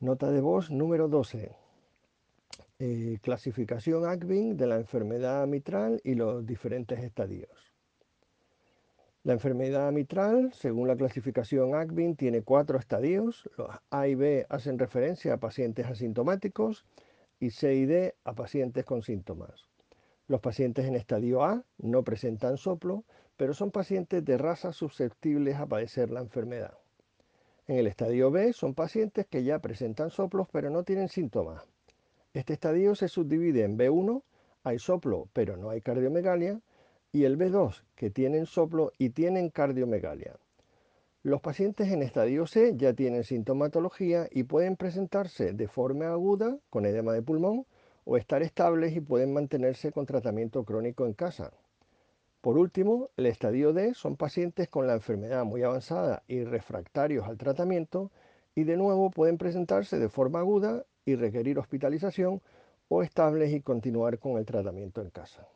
Nota de voz número 12. Eh, clasificación ACVIN de la enfermedad mitral y los diferentes estadios. La enfermedad mitral, según la clasificación ACVIN, tiene cuatro estadios. Los A y B hacen referencia a pacientes asintomáticos y C y D a pacientes con síntomas. Los pacientes en estadio A no presentan soplo, pero son pacientes de raza susceptibles a padecer la enfermedad. En el estadio B son pacientes que ya presentan soplos pero no tienen síntomas. Este estadio se subdivide en B1, hay soplo pero no hay cardiomegalia, y el B2, que tienen soplo y tienen cardiomegalia. Los pacientes en estadio C ya tienen sintomatología y pueden presentarse de forma aguda con edema de pulmón o estar estables y pueden mantenerse con tratamiento crónico en casa. Por último, el estadio D son pacientes con la enfermedad muy avanzada y refractarios al tratamiento y de nuevo pueden presentarse de forma aguda y requerir hospitalización o estables y continuar con el tratamiento en casa.